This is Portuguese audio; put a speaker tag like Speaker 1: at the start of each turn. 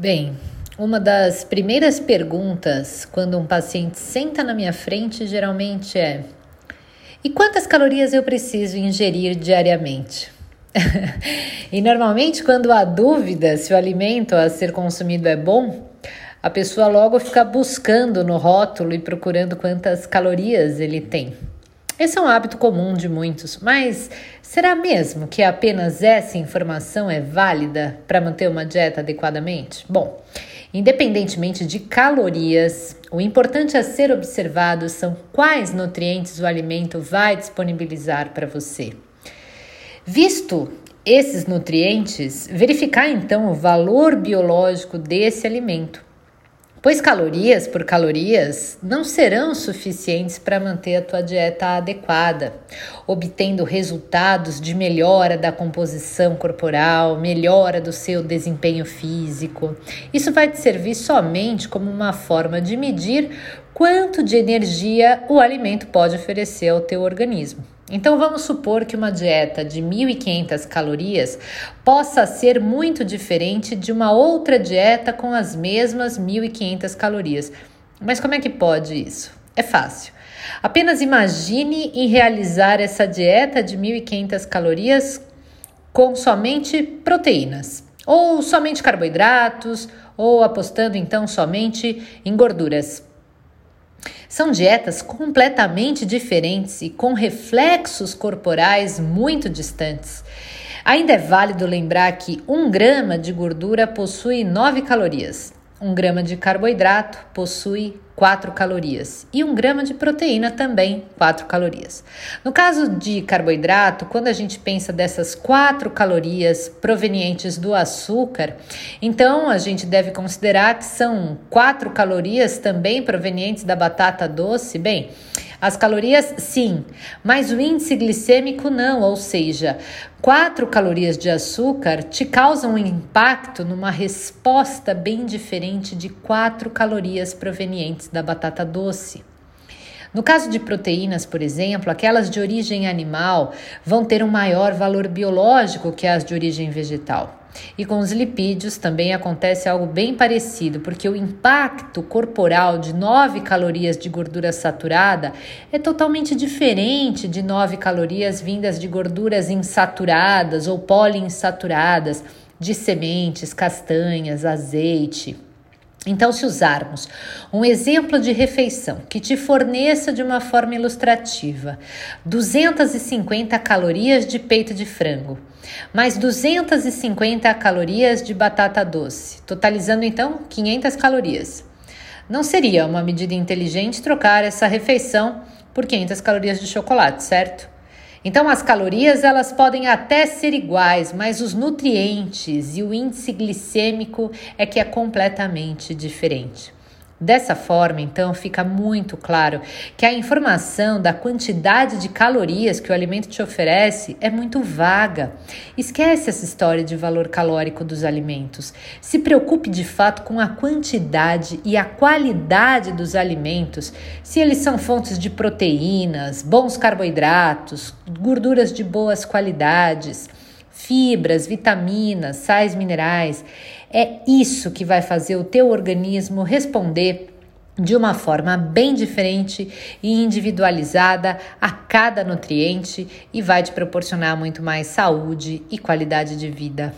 Speaker 1: Bem, uma das primeiras perguntas quando um paciente senta na minha frente geralmente é: e quantas calorias eu preciso ingerir diariamente? e normalmente, quando há dúvida se o alimento a ser consumido é bom, a pessoa logo fica buscando no rótulo e procurando quantas calorias ele tem. Esse é um hábito comum de muitos, mas será mesmo que apenas essa informação é válida para manter uma dieta adequadamente? Bom, independentemente de calorias, o importante a ser observado são quais nutrientes o alimento vai disponibilizar para você. Visto esses nutrientes, verificar então o valor biológico desse alimento pois calorias por calorias não serão suficientes para manter a tua dieta adequada, obtendo resultados de melhora da composição corporal, melhora do seu desempenho físico. Isso vai te servir somente como uma forma de medir quanto de energia o alimento pode oferecer ao teu organismo. Então vamos supor que uma dieta de 1.500 calorias possa ser muito diferente de uma outra dieta com as mesmas 1.500 calorias. Mas como é que pode isso? É fácil. Apenas imagine em realizar essa dieta de 1.500 calorias com somente proteínas, ou somente carboidratos, ou apostando então somente em gorduras. São dietas completamente diferentes e com reflexos corporais muito distantes. Ainda é válido lembrar que um grama de gordura possui 9 calorias, um grama de carboidrato possui 4 calorias e um grama de proteína também 4 calorias. No caso de carboidrato, quando a gente pensa dessas 4 calorias provenientes do açúcar, então a gente deve considerar que são 4 calorias também provenientes da batata doce. Bem, as calorias, sim, mas o índice glicêmico não, ou seja, 4 calorias de açúcar te causam um impacto numa resposta bem diferente de 4 calorias provenientes da batata doce. No caso de proteínas, por exemplo, aquelas de origem animal vão ter um maior valor biológico que as de origem vegetal. E com os lipídios também acontece algo bem parecido, porque o impacto corporal de 9 calorias de gordura saturada é totalmente diferente de 9 calorias vindas de gorduras insaturadas ou poliinsaturadas, de sementes, castanhas, azeite. Então, se usarmos um exemplo de refeição que te forneça de uma forma ilustrativa 250 calorias de peito de frango, mais 250 calorias de batata doce, totalizando então 500 calorias. Não seria uma medida inteligente trocar essa refeição por 500 calorias de chocolate, certo? Então as calorias elas podem até ser iguais, mas os nutrientes e o índice glicêmico é que é completamente diferente. Dessa forma, então, fica muito claro que a informação da quantidade de calorias que o alimento te oferece é muito vaga. Esquece essa história de valor calórico dos alimentos. Se preocupe de fato com a quantidade e a qualidade dos alimentos, se eles são fontes de proteínas, bons carboidratos, gorduras de boas qualidades fibras, vitaminas, sais minerais. É isso que vai fazer o teu organismo responder de uma forma bem diferente e individualizada a cada nutriente e vai te proporcionar muito mais saúde e qualidade de vida.